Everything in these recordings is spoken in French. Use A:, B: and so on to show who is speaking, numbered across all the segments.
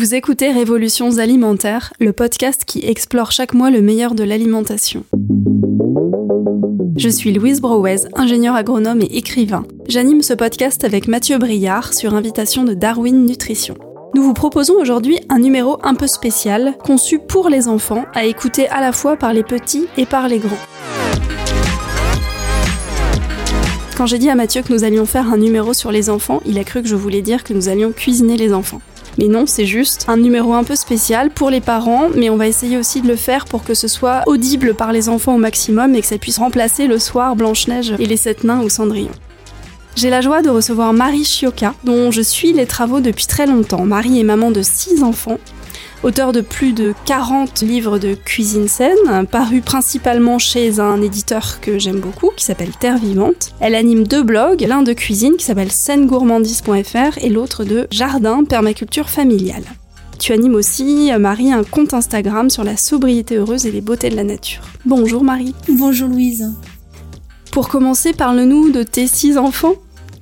A: Vous écoutez Révolutions alimentaires, le podcast qui explore chaque mois le meilleur de l'alimentation. Je suis Louise Brouez, ingénieure agronome et écrivain. J'anime ce podcast avec Mathieu Briard sur invitation de Darwin Nutrition. Nous vous proposons aujourd'hui un numéro un peu spécial, conçu pour les enfants, à écouter à la fois par les petits et par les grands. Quand j'ai dit à Mathieu que nous allions faire un numéro sur les enfants, il a cru que je voulais dire que nous allions cuisiner les enfants. Mais non, c'est juste un numéro un peu spécial pour les parents, mais on va essayer aussi de le faire pour que ce soit audible par les enfants au maximum et que ça puisse remplacer le soir Blanche-Neige et les Sept Nains ou Cendrillon. J'ai la joie de recevoir Marie Chioka, dont je suis les travaux depuis très longtemps. Marie est maman de six enfants auteur de plus de 40 livres de cuisine saine, paru principalement chez un éditeur que j'aime beaucoup, qui s'appelle Terre Vivante. Elle anime deux blogs, l'un de cuisine qui s'appelle sainegourmandise.fr et l'autre de jardin permaculture familiale. Tu animes aussi, Marie, un compte Instagram sur la sobriété heureuse et les beautés de la nature. Bonjour Marie.
B: Bonjour Louise.
A: Pour commencer, parle-nous de tes six enfants.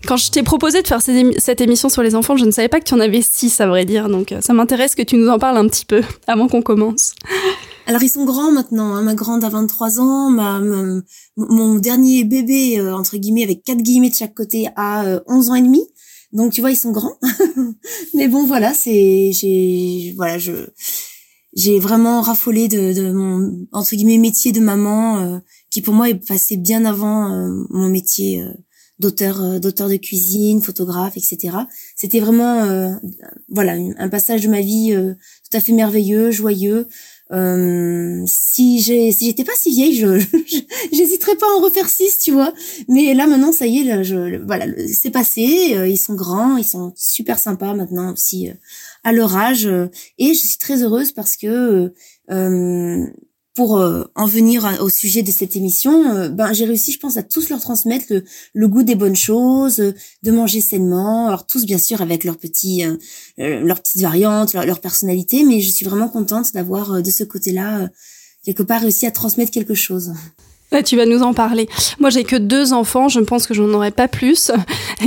A: Quand je t'ai proposé de faire cette émission sur les enfants, je ne savais pas que tu en avais six, à vrai dire. Donc, euh, ça m'intéresse que tu nous en parles un petit peu avant qu'on commence.
B: Alors, ils sont grands maintenant. Hein. Ma grande a 23 ans. Mon dernier bébé, euh, entre guillemets, avec quatre guillemets de chaque côté, a 11 euh, ans et demi. Donc, tu vois, ils sont grands. Mais bon, voilà, c'est, j'ai, voilà, je, j'ai vraiment raffolé de, de, mon, entre guillemets, métier de maman, qui pour moi est passé bien avant mon métier d'auteur euh, d'auteur de cuisine, photographe, etc. C'était vraiment euh, voilà un passage de ma vie euh, tout à fait merveilleux, joyeux. Euh, si j'ai si j'étais pas si vieille, je j'hésiterais pas à en refaire six, tu vois. Mais là maintenant, ça y est, là, je, voilà, c'est passé. ils sont grands, ils sont super sympas maintenant aussi à leur âge, et je suis très heureuse parce que pour euh, en venir au sujet de cette émission, euh, ben j'ai réussi, je pense, à tous leur transmettre le, goût des bonnes choses, euh, de manger sainement. Alors tous, bien sûr, avec leurs petits, leurs petites variantes, leur, leur, personnalité, mais je suis vraiment contente d'avoir de ce côté-là quelque part réussi à transmettre quelque chose
A: tu vas nous en parler. Moi, j'ai que deux enfants, je pense que j'en aurai pas plus.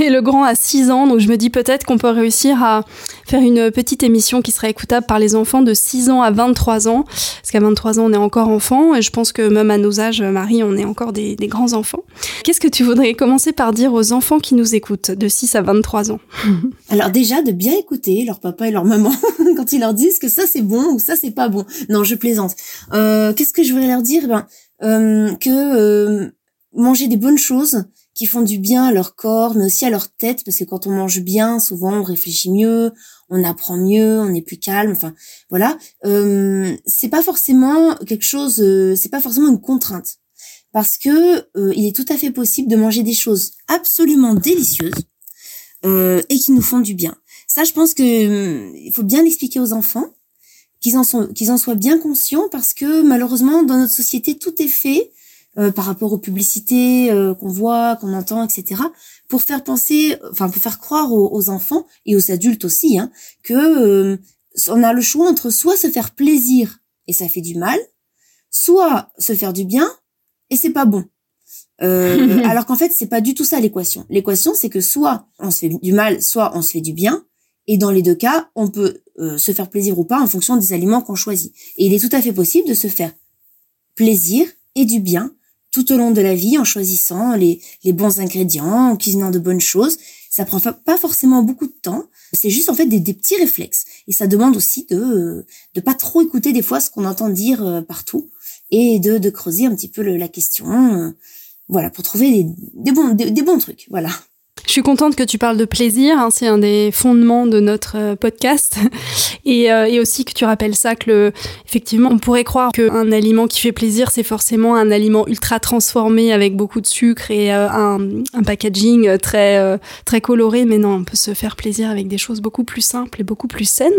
A: Et le grand a six ans, donc je me dis peut-être qu'on peut réussir à faire une petite émission qui serait écoutable par les enfants de 6 ans à 23 ans. Parce qu'à 23 ans, on est encore enfant, et je pense que même à nos âges, Marie, on est encore des, grands enfants. Qu'est-ce que tu voudrais commencer par dire aux enfants qui nous écoutent de 6 à 23 ans?
B: Alors déjà, de bien écouter leur papa et leur maman quand ils leur disent que ça c'est bon ou ça c'est pas bon. Non, je plaisante. Euh, Qu'est-ce que je voudrais leur dire? Ben, que euh, manger des bonnes choses qui font du bien à leur corps, mais aussi à leur tête, parce que quand on mange bien, souvent on réfléchit mieux, on apprend mieux, on est plus calme. Enfin, voilà. Euh, c'est pas forcément quelque chose, euh, c'est pas forcément une contrainte, parce que il est tout à fait possible de manger des choses absolument délicieuses et qui nous font du bien. Ça, je pense que il faut bien l'expliquer aux enfants qu'ils en, sont, qu'ils en soient bien conscients parce que malheureusement dans notre société tout est fait euh, par rapport aux publicités euh, qu'on voit, qu'on entend, etc. pour faire penser, enfin pour faire croire aux, enfants et aux adultes aussi hein, que euh, on a le choix entre soit se faire plaisir et ça fait du mal, soit se faire du bien et c'est pas bon. alors qu'en fait c'est pas du tout ça l'équation. L'équation c'est que soit on se fait du mal, soit on se fait du bien et dans les deux cas, on peut euh, se faire plaisir ou pas en fonction des aliments qu'on choisit. Et il est tout à fait possible de se faire plaisir et du bien tout au long de la vie en choisissant les, les bons ingrédients, en cuisinant de bonnes choses. Ça prend pas forcément beaucoup de temps. C'est juste en fait des, des, petits réflexes. Et ça demande aussi de de pas trop écouter des fois ce qu'on entend dire euh, partout et de, de creuser un petit peu la question. Euh, voilà, pour trouver des, des bons, des bons trucs. Voilà.
A: Je suis contente que tu parles de plaisir, hein, c'est un des fondements de notre euh, podcast, et, euh, et, aussi que tu rappelles ça que effectivement, on pourrait croire qu'un aliment qui fait plaisir, c'est forcément un aliment ultra transformé avec beaucoup de sucre et euh, un, packaging très très coloré, mais non, on peut se faire plaisir avec des choses beaucoup plus simples et beaucoup plus saines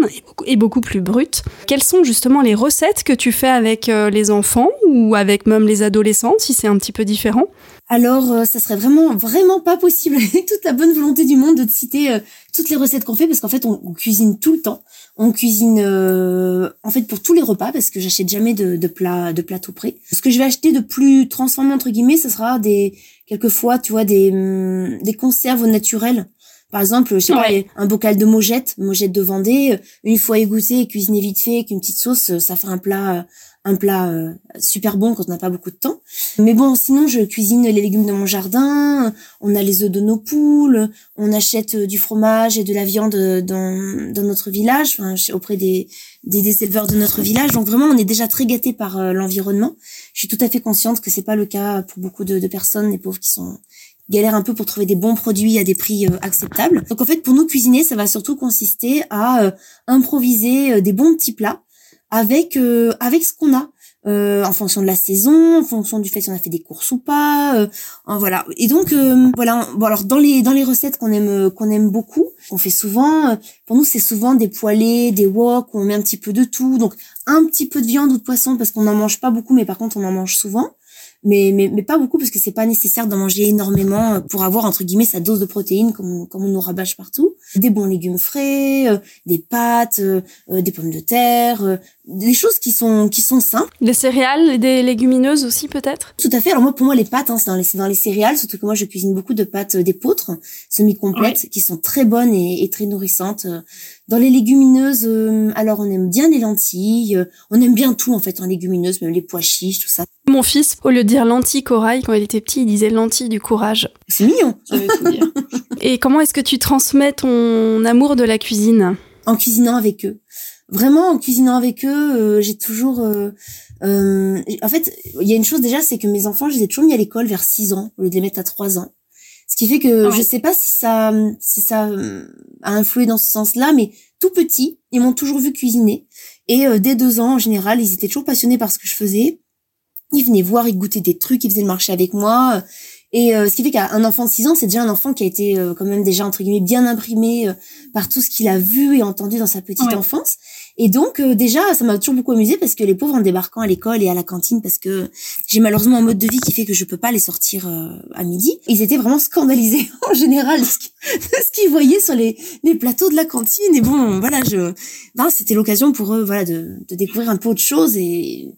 A: et beaucoup plus brutes. Quelles sont justement les recettes que tu fais avec les enfants ou avec même les adolescents, si c'est un petit peu différent?
B: Alors euh, ça serait vraiment vraiment pas possible avec toute la bonne volonté du monde de te citer euh, toutes les recettes qu'on fait parce qu'en fait on, cuisine tout le temps. On cuisine euh, en fait pour tous les repas parce que j'achète jamais de, de plats de plats tout prêts. Ce que je vais acheter de plus transformé entre guillemets, ce sera des quelquefois tu vois des hum, des conserves naturelles Par exemple, je sais pas, un bocal de mojettes, mojettes de Vendée, une fois égoutté et cuisiné vite fait avec une petite sauce, ça fait un plat un plat euh, super bon quand on n'a pas beaucoup de temps. Mais bon, sinon je cuisine les légumes de mon jardin, on a les œufs de nos poules, on achète euh, du fromage et de la viande euh, dans, dans notre village, enfin, auprès des, des, éleveurs de notre village. Donc vraiment, on est déjà très gâté par l'environnement. Je suis tout à fait consciente que c'est pas le cas pour beaucoup de, de personnes, les pauvres qui sont galèrent un peu pour trouver des bons produits à des prix acceptables. Donc en fait, pour nous cuisiner, ça va surtout consister à improviser des bons petits plats avec euh, avec ce qu'on a. Euh, en fonction de la saison, en fonction du fait si on a fait des courses ou pas, euh, voilà. Et donc voilà. Bon alors dans les dans les recettes qu'on aime qu'on aime beaucoup, qu'on fait souvent, pour nous c'est souvent des poêlés, des wok on met un petit peu de tout, donc un petit peu de viande ou de poisson parce qu'on n'en mange pas beaucoup, mais par contre on en mange souvent mais, mais, mais pas beaucoup parce que c'est pas nécessaire d'en manger énormément euh, pour avoir entre guillemets sa dose de protéines comme, comme on nous rabâche partout. Des bons légumes frais, euh, des pâtes, euh, des pommes de terre, des choses qui sont qui sont simples.
A: Des céréales, des légumineuses aussi peut-être?
B: Tout à fait. Alors moi pour moi les pâtes hein, c'est dans les dans les céréales surtout que moi je cuisine beaucoup de pâtes d'épeautre semi complètes qui sont très bonnes et, et très nourrissantes. Dans les légumineuses, alors on aime bien les lentilles, on aime bien tout en fait en légumineuses, même les pois chiches, tout ça.
A: Mon fils, au lieu de dire lentilles corail, quand il était petit, il disait lentilles du courage.
B: C'est mignon.
A: Et comment est-ce que tu transmets ton amour de la cuisine?
B: En cuisinant avec eux. Vraiment, en cuisinant avec eux, euh, j'ai toujours... Euh, euh, en fait, il y a une chose déjà, c'est que mes enfants, je les ai toujours mis à l'école vers 6 ans, au lieu de les mettre à 3 ans. Ce qui fait que je sais pas si ça, si ça a influé dans ce sens-là, mais tout petit, ils m'ont toujours vu cuisiner. Et dès deux ans, en général, ils étaient toujours passionnés par ce que je faisais. Il venait voir, il goûtait des trucs, il faisait le marché avec moi. Et euh, ce qui fait qu'un enfant de 6 ans, c'est déjà un enfant qui a été euh, quand même déjà entre guillemets bien imprimé euh, par tout ce qu'il a vu et entendu dans sa petite enfance. Et donc déjà, ça m'a toujours beaucoup amusé parce que les pauvres en débarquant à l'école et à la cantine, parce que j'ai malheureusement un mode de vie qui fait que je peux pas les sortir à midi, ils étaient vraiment scandalisés en général de ce qu'ils voyaient sur les, plateaux de la cantine. Et bon, voilà, je, ben, c'était l'occasion pour eux, voilà, de, de découvrir un peu autre chose. Et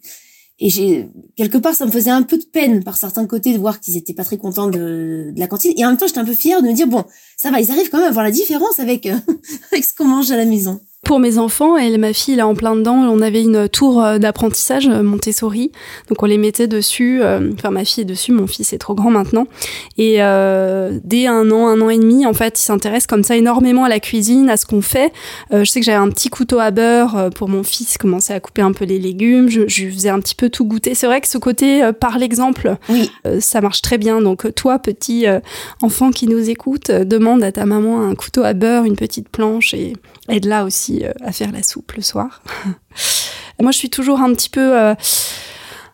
B: et j'ai quelque part ça me faisait un peu de peine par certains côtés de voir qu'ils étaient pas très contents de, de la cantine. Et en même temps j'étais un peu fière de me dire bon ça va ils arrivent quand même à voir la différence avec avec ce qu'on mange à la maison
A: pour mes enfants, et ma fille là en plein dedans, on avait une tour euh, d'apprentissage euh, Montessori, donc on les mettait dessus. Euh, enfin, ma fille est dessus, mon fils est trop grand maintenant. Et dès un an, un an et demi, en fait, il s'intéresse comme ça énormément à la cuisine, à ce qu'on fait. je sais que j'avais un petit couteau à beurre pour mon fils, il commençait à couper un peu les légumes. Je, je faisais un petit peu tout goûter. C'est vrai que ce côté par l'exemple,
B: oui.
A: ça marche très bien. Donc toi, petit enfant qui nous écoute, demande à ta maman un couteau à beurre, une petite planche et aide-la aussi euh, à faire la soupe le soir. Moi, je suis toujours un petit peu euh,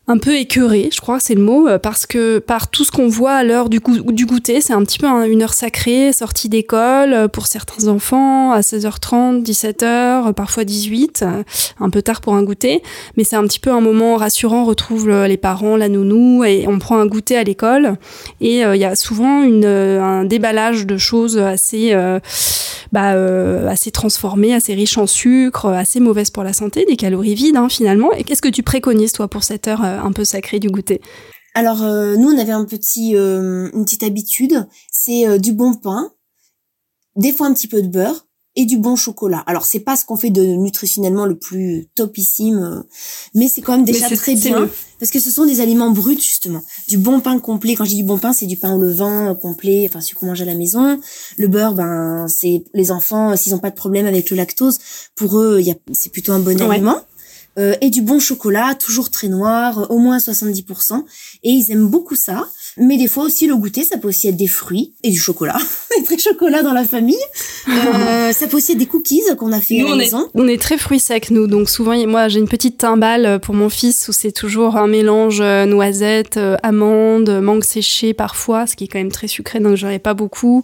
A: un peu écœuré, je crois, c'est le mot, euh, parce que par tout ce qu'on voit à l'heure du, goûter, c'est un petit peu une heure sacrée, sortie d'école pour certains enfants à 16h30, 17h, parfois 18, un peu tard pour un goûter, mais c'est un petit peu un moment rassurant, on retrouve les parents, la nounou, et on prend un goûter à l'école, et il y a souvent un déballage de choses assez bah, euh, assez transformée, assez riche en sucre, assez mauvaise pour la santé, des calories vides hein, finalement. Et qu'est-ce que tu préconises toi pour cette heure euh, un peu sacrée du goûter
B: Alors euh, nous on avait un petit, une petite habitude, c'est du bon pain, des fois un petit peu de beurre, et du bon chocolat. Alors c'est pas ce qu'on fait de nutritionnellement le plus topissime, euh, mais c'est quand même déjà très bien parce que ce sont des aliments bruts justement. Du bon pain complet. Quand je dis du bon pain, c'est du pain au levain euh, complet, enfin celui qu'on mange à la maison. Le beurre, ben c'est les enfants s'ils ont pas de problème avec le lactose, pour eux, c'est plutôt un bon aliment. Euh, et du bon chocolat, toujours très noir, au moins 70%. Et ils aiment beaucoup ça. Mais des fois aussi, le goûter, ça peut aussi être des fruits et du chocolat. des très chocolat dans la famille. Euh, ça peut aussi être des cookies qu'on a fait à la
A: on
B: maison.
A: Est, on est très fruits secs, nous. Donc souvent, moi, j'ai une petite timbale pour mon fils où c'est toujours un mélange euh, noisettes, euh, amandes, mangue séchée parfois, ce qui est quand même très sucré, donc j'en ai pas beaucoup.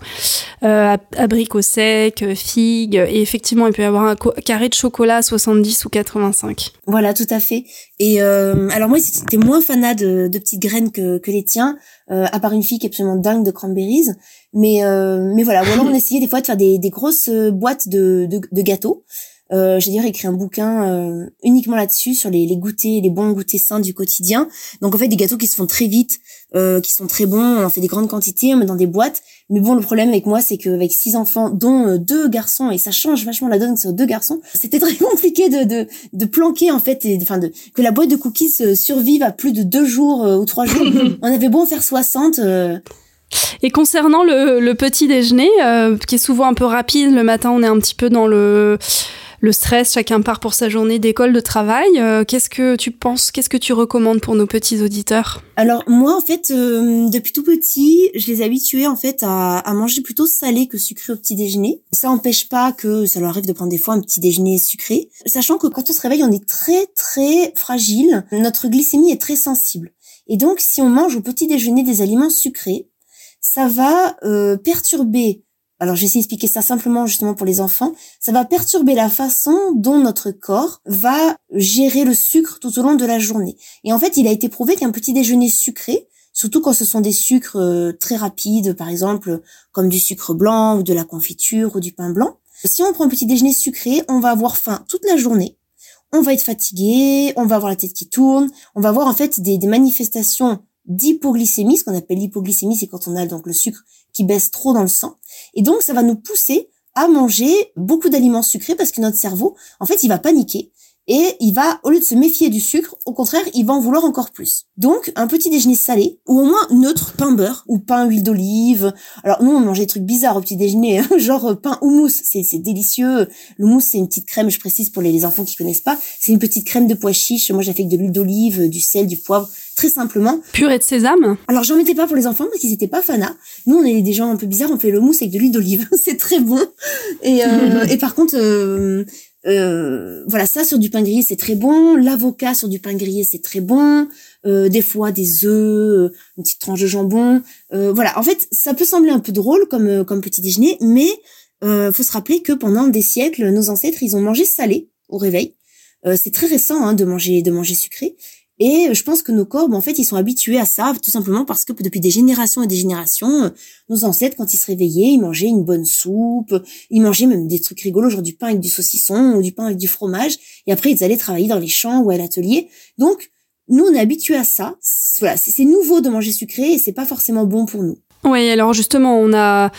A: Euh, abricots secs, figues. Et effectivement, il peut y avoir un carré de chocolat à 70 ou 85.
B: Voilà, tout à fait. Et euh, alors moi, c'était moins fanat de, de, petites graines que, que les tiens, euh, à part une fille qui est absolument dingue de cranberries. Mais euh, mais voilà, ou alors on essayait des fois de faire des, des grosses boîtes de, de, de gâteaux. Euh, J'ai d'ailleurs écrit un bouquin euh, uniquement là-dessus sur les, les goûters, les bons goûters sains du quotidien. Donc en fait des gâteaux qui se font très vite, euh, qui sont très bons. On en fait des grandes quantités, on met dans des boîtes. Mais bon, le problème avec moi, c'est qu'avec six enfants, dont euh, deux garçons, et ça change vachement la donne sur deux garçons, c'était très compliqué de, de, de planquer en fait, et, enfin de que la boîte de cookies euh, survive à plus de deux jours ou trois jours. on avait beau en faire 60.
A: Et concernant le, le petit déjeuner, qui est souvent un peu rapide, le matin on est un petit peu dans le le stress, chacun part pour sa journée d'école, de travail. Euh, qu'est-ce que tu penses Qu'est-ce que tu recommandes pour nos petits auditeurs?
B: Alors moi, en fait, euh, depuis tout petit, je les ai habitués en fait à, à, manger plutôt salé que sucré au petit déjeuner. Ça n'empêche pas que ça leur arrive de prendre des fois un petit déjeuner sucré, sachant que quand on se réveille, on est très très fragile. Notre glycémie est très sensible. Et donc, si on mange au petit déjeuner des aliments sucrés, ça va euh, perturber alors j'essaie d'expliquer ça simplement justement pour les enfants, ça va perturber la façon dont notre corps va gérer le sucre tout au long de la journée. Et en fait, il a été prouvé qu'un petit déjeuner sucré, surtout quand ce sont des sucres euh, très rapides, par exemple comme du sucre blanc ou de la confiture ou du pain blanc, si on prend un petit déjeuner sucré, on va avoir faim toute la journée, on va être fatigué, on va avoir la tête qui tourne, on va avoir en fait des, des manifestations d'hypoglycémie, ce qu'on appelle l'hypoglycémie, c'est quand on a donc le sucre qui baisse trop dans le sang. Et donc, ça va nous pousser à manger beaucoup d'aliments sucrés parce que notre cerveau, en fait, il va paniquer et il va, au lieu de se méfier du sucre, au contraire, il va en vouloir encore plus. Donc, un petit déjeuner salé, ou au moins neutre, pain beurre, ou pain huile d'olive. Alors, nous, on mangeait des trucs bizarres au petit déjeuner, hein, genre pain houmous, c'est, c'est délicieux. Le mousse, c'est une petite crème, je précise pour les, enfants qui connaissent pas, c'est une petite crème de pois chiche. Moi, j'ai fait avec de l'huile d'olive, du sel, du poivre, très simplement.
A: Purée de sésame
B: Alors, j'en mettais pas pour les enfants parce qu'ils étaient pas fanas. Nous, on est des gens un peu bizarres, on fait le mousse avec de l'huile d'olive. c'est très bon. Et, euh, et par contre, euh, euh, voilà, ça sur du pain grillé, c'est très bon. L'avocat sur du pain grillé, c'est très bon. Euh, des fois, des œufs, euh, une petite tranche de jambon. voilà, en fait, ça peut sembler un peu drôle comme comme petit déjeuner, mais euh, faut se rappeler que pendant des siècles, nos ancêtres, ils ont mangé salé au réveil. c'est très récent hein, de manger de manger sucré. Et je pense que nos corps, en fait, ils sont habitués à ça, tout simplement parce que depuis des générations et des générations, euh, nos ancêtres, quand ils se réveillaient, ils mangeaient une bonne soupe, ils mangeaient même des trucs rigolos, genre du pain avec du saucisson ou du pain avec du fromage, et après ils allaient travailler dans les champs ou à l'atelier. Donc, nous, on est habitués à ça. Voilà, c'est nouveau de manger sucré et c'est pas forcément bon pour nous.
A: Oui, alors justement, on a,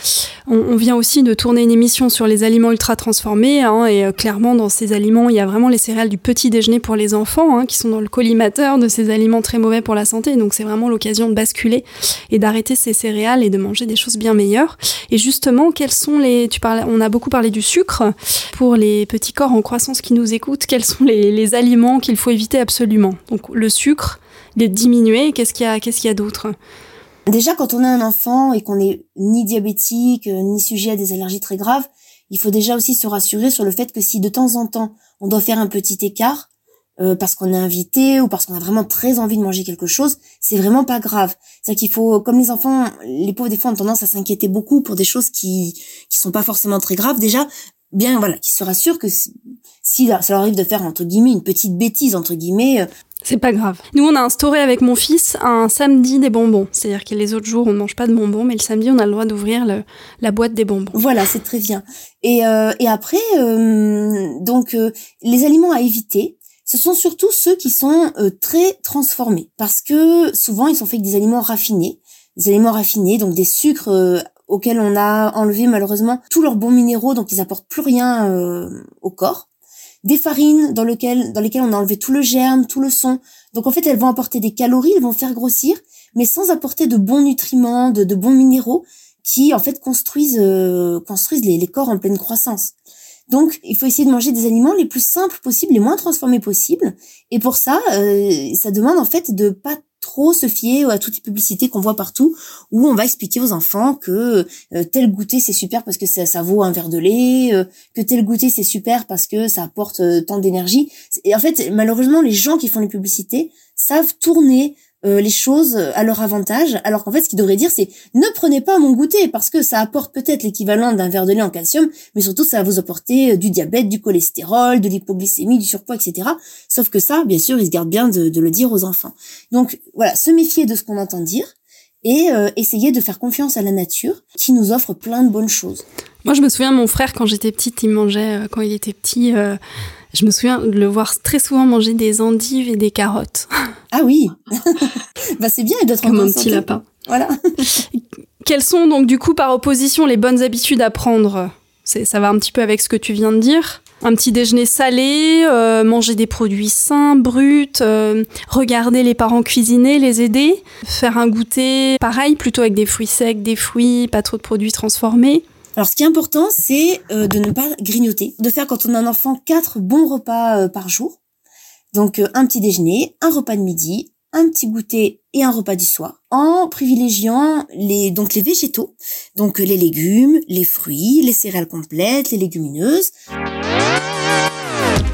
A: on, vient aussi de tourner une émission sur les aliments ultra transformés, hein, et euh, clairement dans ces aliments, il y a vraiment les céréales du petit déjeuner pour les enfants, hein, qui sont dans le collimateur de ces aliments très mauvais pour la santé. Donc c'est vraiment l'occasion de basculer et d'arrêter ces céréales et de manger des choses bien meilleures. Et justement, quels sont les, tu parles, on a beaucoup parlé du sucre pour les petits corps en croissance qui nous écoutent. Quels sont les, aliments qu'il faut éviter absolument? Donc le sucre, les diminuer. Qu'est-ce qu'il y a, qu'est-ce qu'il y a d'autre?
B: Déjà, quand on a un enfant et qu'on n'est ni diabétique, euh, ni sujet à des allergies très graves, il faut déjà aussi se rassurer sur le fait que si de temps en temps on doit faire un petit écart, euh, parce qu'on est invité ou parce qu'on a vraiment très envie de manger quelque chose, c'est vraiment pas grave. C'est qu'il faut, comme les enfants, les pauvres des fois ont tendance à s'inquiéter beaucoup pour des choses qui qui sont pas forcément très graves. Déjà, bien voilà, qu'ils se rassurent que si ça leur arrive de faire entre guillemets une petite bêtise entre guillemets, euh,
A: c'est pas grave. Nous, on a instauré avec mon fils un samedi des bonbons. C'est-à-dire que les autres jours, on ne mange pas de bonbons, mais le samedi, on a le droit d'ouvrir la boîte des bonbons.
B: Voilà, c'est très bien. Et, euh, et après, euh, donc, euh, les aliments à éviter, ce sont surtout ceux qui sont très transformés. Parce que souvent, ils sont faits avec des aliments raffinés. Des aliments raffinés, donc des sucres auxquels on a enlevé malheureusement tous leurs bons minéraux, donc ils apportent plus rien au corps des farines dans, lesquelles, dans lesquelles on a enlevé tout le germe, tout le son. Donc en fait, elles vont apporter des calories, elles vont faire grossir, mais sans apporter de bons nutriments, de, bons minéraux qui en fait construisent, euh, construisent les, les corps en pleine croissance. Donc, il faut essayer de manger des aliments les plus simples possibles, les moins transformés possibles. Et pour ça, euh, ça demande en fait de pas trop se fier à toutes les publicités qu'on voit partout où on va expliquer aux enfants que euh, tel goûter c'est super parce que ça, vaut un verre de lait, euh, que tel goûter c'est super parce que ça apporte euh, tant d'énergie. Et en fait, malheureusement, les gens qui font les publicités savent tourner euh, les choses à leur avantage, alors qu'en fait, ce qu'ils devraient dire, c'est ne prenez pas mon goûter parce que ça apporte peut-être l'équivalent d'un verre de lait en calcium, mais surtout ça va vous apporter euh, du diabète, du cholestérol, de l'hypoglycémie, du surpoids, etc. Sauf que ça, bien sûr, ils se gardent bien de, le dire aux enfants. Donc voilà, se méfier de ce qu'on entend dire et euh, essayer de faire confiance à la nature qui nous offre plein de bonnes choses.
A: Moi, je me souviens, mon frère, quand j'étais petite, il mangeait, quand il était petit, je me souviens de le voir très souvent manger des endives et des carottes.
B: Ah oui Bah c'est bien d'être
A: Comme un petit lapin.
B: Voilà.
A: Quelles sont donc du coup par opposition les bonnes habitudes à prendre? Ça va un petit peu avec ce que tu viens de dire. Un petit déjeuner salé, euh, manger des produits sains, bruts, euh, regarder les parents cuisiner, les aider, faire un goûter pareil, plutôt avec des fruits secs, des fruits, pas trop de produits transformés.
B: Alors, ce qui est important, c'est euh, de ne pas grignoter, de faire quand on a un enfant quatre bons repas par jour. Donc, un petit déjeuner, un repas de midi, un petit goûter et un repas du soir en privilégiant les donc les végétaux donc les légumes les fruits les céréales complètes les légumineuses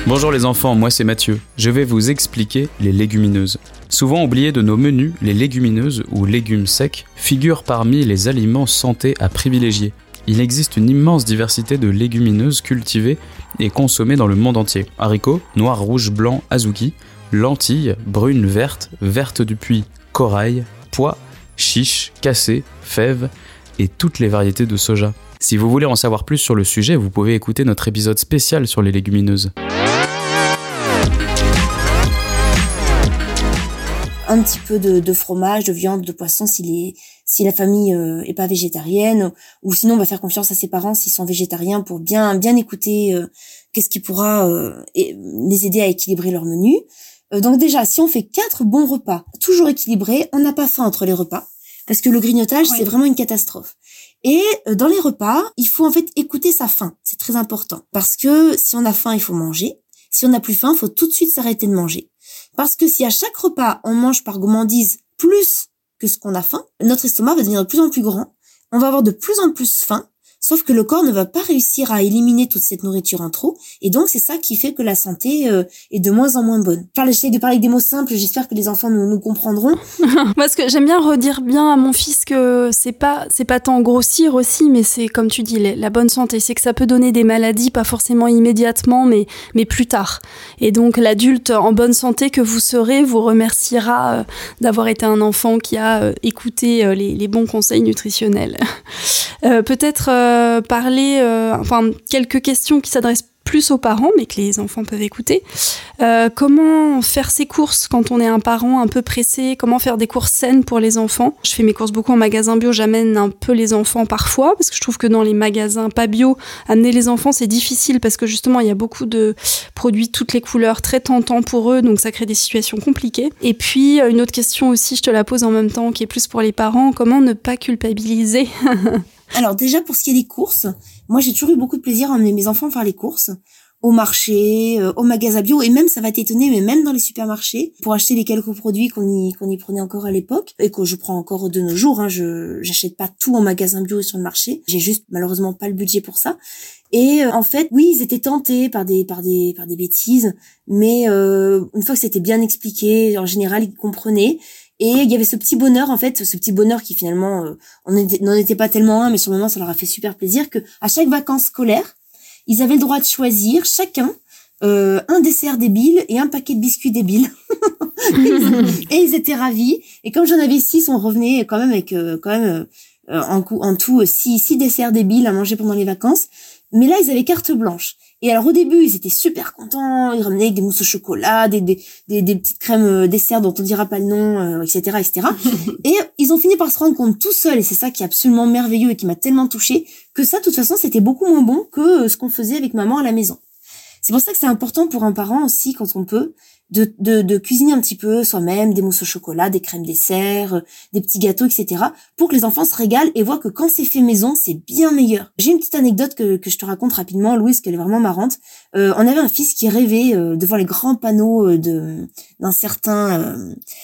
C: Bonjour les enfants, moi c'est Mathieu. Je vais vous expliquer les légumineuses. Souvent oubliées de nos menus, les légumineuses ou légumes secs figurent parmi les aliments santé à privilégier. Il existe une immense diversité de légumineuses cultivées et consommées dans le monde entier. Haricots, noirs, rouges, blancs, azuki, lentilles, brunes, vertes, vertes du puits, corail, pois, chiches, cassées, fèves et toutes les variétés de soja. Si vous voulez en savoir plus sur le sujet, vous pouvez écouter notre épisode spécial sur les légumineuses.
B: Un petit peu de, fromage, de viande, de poisson si, si la famille euh, est pas végétarienne, ou sinon on va faire confiance à ses parents s'ils sont végétariens pour bien bien écouter euh, qu'est-ce qui pourra euh, les aider à équilibrer leur menu. Euh, donc déjà, si on fait quatre bons repas, toujours équilibrés, on n'a pas faim entre les repas, parce que le grignotage, c'est vraiment une catastrophe. Et euh, dans les repas, il faut en fait écouter sa faim. C'est très important. Parce que si on a faim, il faut manger. Si on n'a plus faim, il faut tout de suite s'arrêter de manger. Parce que si à chaque repas, on mange par gourmandise plus que ce qu'on a faim, notre estomac va devenir de plus en plus grand. On va avoir de plus en plus faim. Sauf que le corps ne va pas réussir à éliminer toute cette nourriture en trop, et donc c'est ça qui fait que la santé euh, est de moins en moins bonne. Enfin, j'essaie de parler avec des mots simples, j'espère que les enfants nous, comprendront.
A: Parce que j'aime bien redire bien à mon fils que c'est pas c'est pas tant grossir aussi, mais c'est comme tu dis la bonne santé, c'est que ça peut donner des maladies, pas forcément immédiatement, mais mais plus tard. Et donc l'adulte en bonne santé que vous serez vous remerciera euh, d'avoir été un enfant qui a euh, écouté les, bons conseils nutritionnels. Peut-être euh, parler, euh, enfin quelques questions qui s'adressent plus aux parents, mais que les enfants peuvent écouter. Euh, comment faire ses courses quand on est un parent un peu pressé? Comment faire des courses saines pour les enfants? Je fais mes courses beaucoup en magasin bio, j'amène un peu les enfants parfois, parce que je trouve que dans les magasins pas bio, amener les enfants c'est difficile, parce que justement il y a beaucoup de produits toutes les couleurs, très tentants pour eux, donc ça crée des situations compliquées. Et puis une autre question aussi, je te la pose en même temps, qui est plus pour les parents, comment ne pas culpabiliser?
B: Alors déjà pour ce qui est des courses, moi j'ai toujours eu beaucoup de plaisir à emmener mes enfants faire les courses au marché, euh, au magasin bio et même ça va t'étonner mais même dans les supermarchés pour acheter les quelques produits qu'on y qu'on y prenait encore à l'époque et que je prends encore de nos jours hein, je j'achète pas tout en magasin bio et sur le marché, j'ai juste malheureusement pas le budget pour ça. Et euh, en fait, oui, ils étaient tentés par des par des par des bêtises, mais euh, une fois que c'était bien expliqué, en général, ils comprenaient et il y avait ce petit bonheur, en fait, ce petit bonheur qui finalement, euh, on n'en était pas tellement un, mais sur le moment, ça leur a fait super plaisir que à chaque vacances scolaires, ils avaient le droit de choisir chacun euh, un dessert débile et un paquet de biscuits débiles. et ils étaient ravis. Et comme j'en avais six, on revenait quand même avec euh, quand même en, coup, en tout six, six desserts débiles à manger pendant les vacances. Mais là, ils avaient carte blanche. Et alors au début, ils étaient super contents, ils ramenaient des mousses au chocolat, des, des, des, petites crèmes euh, dessert dont on dira pas le nom, etc., euh, etc. et ils ont fini par se rendre compte tout seuls, et c'est ça qui est absolument merveilleux et qui m'a tellement touchée, que ça, de toute façon, c'était beaucoup moins bon que euh, ce qu'on faisait avec maman à la maison. C'est pour ça que c'est important pour un parent aussi, quand on peut, de, de, de cuisiner un petit peu soi-même, des mousses au chocolat, des crèmes dessert, euh, des petits gâteaux, etc. pour que les enfants se régalent et voient que quand c'est fait maison, c'est bien meilleur. J'ai une petite anecdote que, que je te raconte rapidement, Louise, qu'elle est vraiment marrante. Euh, on avait un fils qui rêvait euh, devant les grands panneaux euh, de d'un certain,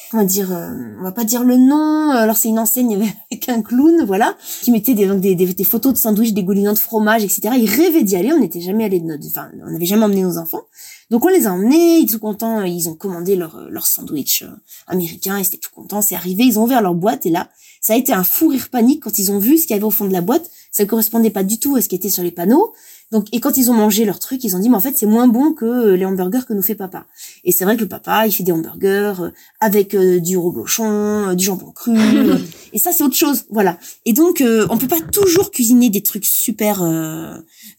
B: comment dire, on va pas dire le nom. Alors c'est une enseigne avec un clown, voilà, qui mettait des, donc des, des, photos de sandwichs, des goulinants de fromage, etc. Il rêvait d'y aller. On n'était jamais allé de notre, enfin, on n'avait jamais emmené nos enfants. Donc on les a emmenés, ils sont contents, ils ont commandé leur, leur sandwich euh, américain, ils étaient tout contents, c'est arrivé, ils ont ouvert leur boîte et là, ça a été un fou rire panique quand ils ont vu ce qu'il y avait au fond de la boîte. Ça ne correspondait pas du tout à ce qui était sur les panneaux. Donc, et quand ils ont mangé leur truc, ils ont dit, mais en fait, c'est moins bon que les hamburgers que nous fait papa. Et c'est vrai que le papa, il fait des hamburgers euh, avec euh, du reblochon, euh, du jambon cru. et ça, c'est autre chose. Voilà. Et donc, on peut pas toujours cuisiner des trucs super,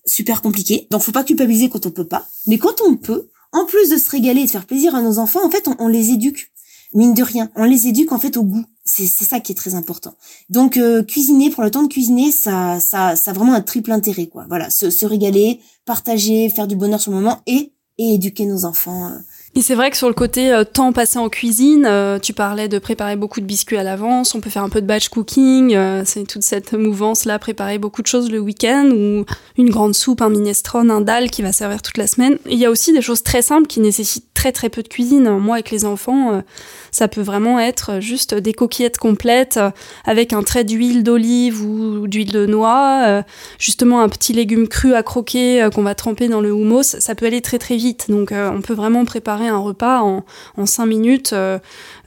B: super compliqués. Donc, faut pas culpabiliser quand on peut pas. Mais quand on peut, en plus de se régaler et de faire plaisir à nos enfants, en fait, on les éduque mine de rien, on les éduque en fait au goût. C'est ça qui est très important. Donc euh, cuisiner pour le temps de cuisiner, ça ça ça a vraiment un triple intérêt quoi. Voilà, se, se régaler, partager, faire du bonheur sur le moment et et éduquer nos enfants euh,
A: et c'est vrai que sur le côté euh, temps passé en cuisine, euh, tu parlais de préparer beaucoup de biscuits à l'avance, on peut faire un peu de batch cooking, euh, c'est toute cette mouvance-là, préparer beaucoup de choses le week-end, ou une grande soupe, un minestrone, un dalle qui va servir toute la semaine. il y a aussi des choses très simples qui nécessitent très très peu de cuisine. Moi, avec les enfants, ça peut vraiment être juste des coquillettes complètes avec un trait d'huile d'olive ou d'huile de noix, justement un petit légume cru à croquer qu'on va tremper dans le houmous, ça peut aller très très vite. Donc on peut vraiment préparer un repas en, cinq minutes euh,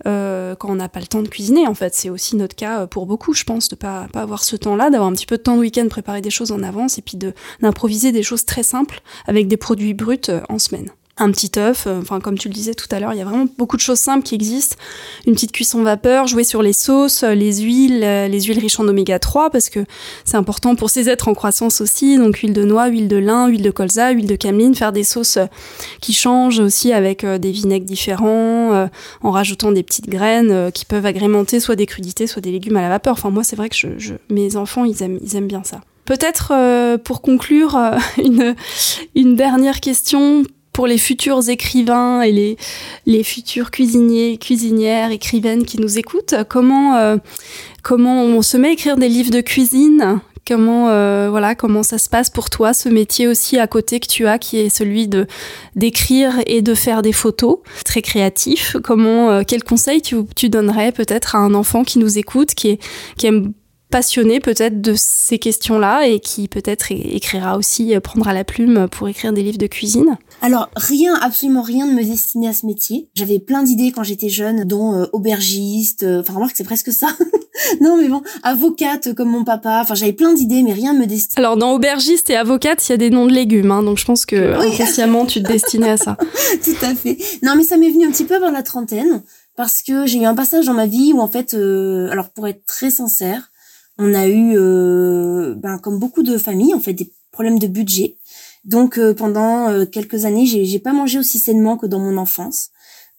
A: euh, quand on n'a pas le temps de cuisiner. En fait, c'est aussi notre cas euh, pour beaucoup, je pense, de pas pas avoir ce temps-là, d'avoir un petit peu de temps de week-end, préparer des choses en avance et puis d'improviser des choses très simples avec des produits bruts en semaine un petit œuf, euh, enfin comme tu le disais tout à l'heure, il y a vraiment beaucoup de choses simples qui existent. Une petite cuisson vapeur, jouer sur les sauces, euh, les huiles, euh, les huiles riches en oméga 3 parce que c'est important pour ces êtres en croissance aussi. Donc huile de noix, huile de lin, huile de colza, huile de cameline, faire des sauces qui changent aussi avec des vinaigres différents, en rajoutant des petites graines qui peuvent agrémenter soit des crudités, soit des légumes à la vapeur. Enfin moi c'est vrai que je, mes enfants ils aiment ils aiment bien ça. Peut-être pour conclure une dernière question pour les futurs écrivains et les, futurs cuisiniers, cuisinières, écrivaines qui nous écoutent, comment, euh, comment on se met à écrire des livres de cuisine? Comment euh, voilà comment ça se passe pour toi ce métier aussi à côté que tu as qui est celui de d'écrire et de faire des photos? Très créatif. Comment euh, quel conseil tu, tu donnerais peut-être à un enfant qui nous écoute qui est qui aime passionné peut-être de ces questions-là et qui peut-être écrira aussi, euh, prendra la plume pour écrire des livres de cuisine
B: Alors rien, absolument rien ne me destinait à ce métier. J'avais plein d'idées quand j'étais jeune, dont euh, aubergiste, euh, enfin remarque c'est presque ça. non mais bon, avocate comme mon papa, enfin j'avais plein d'idées mais rien ne me destinait.
A: Alors dans aubergiste et avocate, il y a des noms de légumes, hein, donc je pense que inconsciemment tu te destinais à ça.
B: Tout à fait. Non mais ça m'est venu un petit peu avant la trentaine parce que j'ai eu un passage dans ma vie où en fait, alors pour être très sincère, on a eu, euh, ben, comme beaucoup de familles, en fait, des problèmes de budget. Donc euh, pendant euh, quelques années, j'ai, pas mangé aussi sainement que dans mon enfance.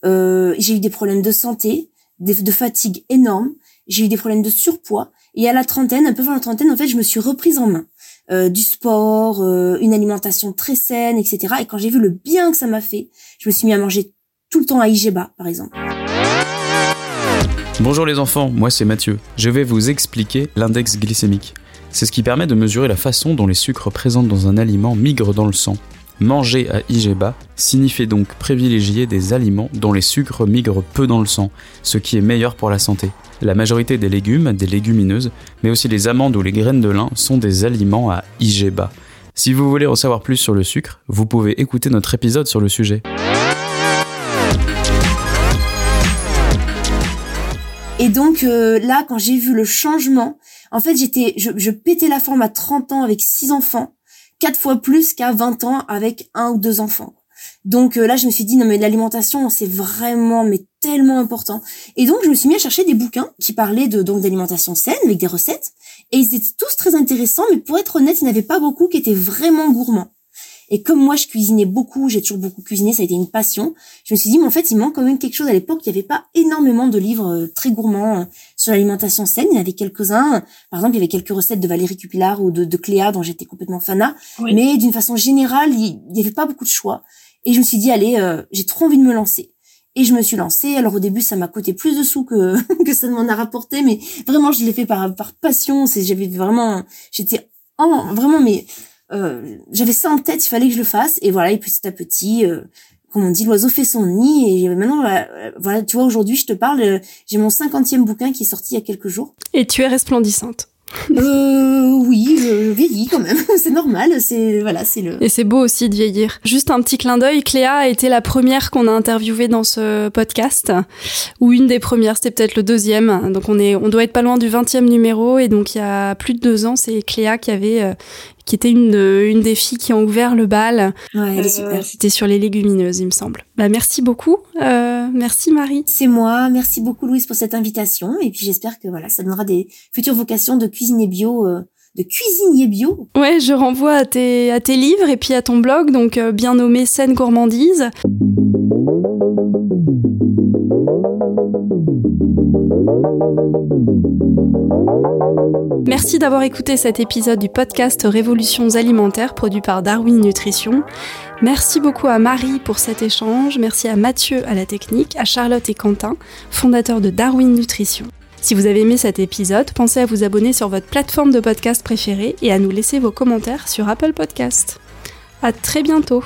B: j'ai eu des problèmes de santé, de, fatigue énormes. J'ai eu des problèmes de surpoids. Et à la trentaine, un peu avant la trentaine, en fait, je me suis reprise en main. du sport, une alimentation très saine, etc. Et quand j'ai vu le bien que ça m'a fait, je me suis mis à manger tout le temps à Igeba, par exemple.
C: Bonjour les enfants, moi c'est Mathieu. Je vais vous expliquer l'index glycémique. C'est ce qui permet de mesurer la façon dont les sucres présents dans un aliment migrent dans le sang. Manger à IGBA signifie donc privilégier des aliments dont les sucres migrent peu dans le sang, ce qui est meilleur pour la santé. La majorité des légumes, des légumineuses, mais aussi les amandes ou les graines de lin sont des aliments à IGBA. Si vous voulez en savoir plus sur le sucre, vous pouvez écouter notre épisode sur le sujet.
B: Et donc euh, là, quand j'ai vu le changement, en fait, j'étais, je, je, pétais la forme à 30 ans avec six enfants, quatre fois plus qu'à 20 ans avec un ou deux enfants. Donc euh, là, je me suis dit non mais l'alimentation, c'est vraiment mais tellement important. Et donc je me suis mis à chercher des bouquins qui parlaient de donc d'alimentation saine avec des recettes. Et ils étaient tous très intéressants, mais pour être honnête, il n'y en avait pas beaucoup qui étaient vraiment gourmands. Et comme moi, je cuisinais beaucoup, j'ai toujours beaucoup cuisiné, ça a été une passion. Je me suis dit, mais en fait, il manque quand même quelque chose. À l'époque, il n'y avait pas énormément de livres euh, très gourmands euh, sur l'alimentation saine. Il y en avait quelques-uns. Par exemple, il y avait quelques recettes de Valérie Cupillard ou de, de Cléa, dont j'étais complètement fanat. Mais d'une façon générale, il n'y avait pas beaucoup de choix. Et je me suis dit, allez, euh, j'ai trop envie de me lancer. Et je me suis lancée. Alors au début, ça m'a coûté plus de sous que que ça ne m'en a rapporté, mais vraiment, je l'ai fait par par passion. C'est j'avais vraiment, j'étais vraiment mais euh, j'avais ça en tête, il fallait que je le fasse. Et voilà, et petit à petit, euh, comme on dit, l'oiseau fait son nid. Et maintenant, euh, voilà, tu vois, aujourd'hui, je te parle, j'ai mon cinquantième bouquin qui est sorti il y a quelques jours.
A: Et tu es resplendissante.
B: Euh, oui, je, vieillis quand même. c'est normal. C'est voilà, c'est le.
A: Et c'est beau aussi de vieillir. Juste un petit clin d'œil. Cléa a été la première qu'on a interviewée dans ce podcast, ou une des premières. C'était peut-être le deuxième. Donc on est, on doit être pas loin du 20e numéro. Et donc il y a plus de deux ans, c'est Cléa qui avait qui était une, une des filles qui ont ouvert le bal.
B: Ouais, elle est super.
A: C'était sur les légumineuses, il me semble. Bah, merci beaucoup. merci Marie.
B: C'est moi. Merci beaucoup Louise pour cette invitation. Et puis j'espère que voilà, ça donnera des futures vocations de cuisinier bio de cuisinier bio.
A: Ouais, je renvoie à tes, à tes livres et puis à ton blog, donc euh, bien nommé Scène Gourmandise. Merci d'avoir écouté cet épisode du podcast Révolutions alimentaires produit par Darwin Nutrition. Merci beaucoup à Marie pour cet échange, merci à Mathieu à la technique, à Charlotte et Quentin, fondateurs de Darwin Nutrition. Si vous avez aimé cet épisode, pensez à vous abonner sur votre plateforme de podcast préférée et à nous laisser vos commentaires sur Apple Podcast. À très bientôt!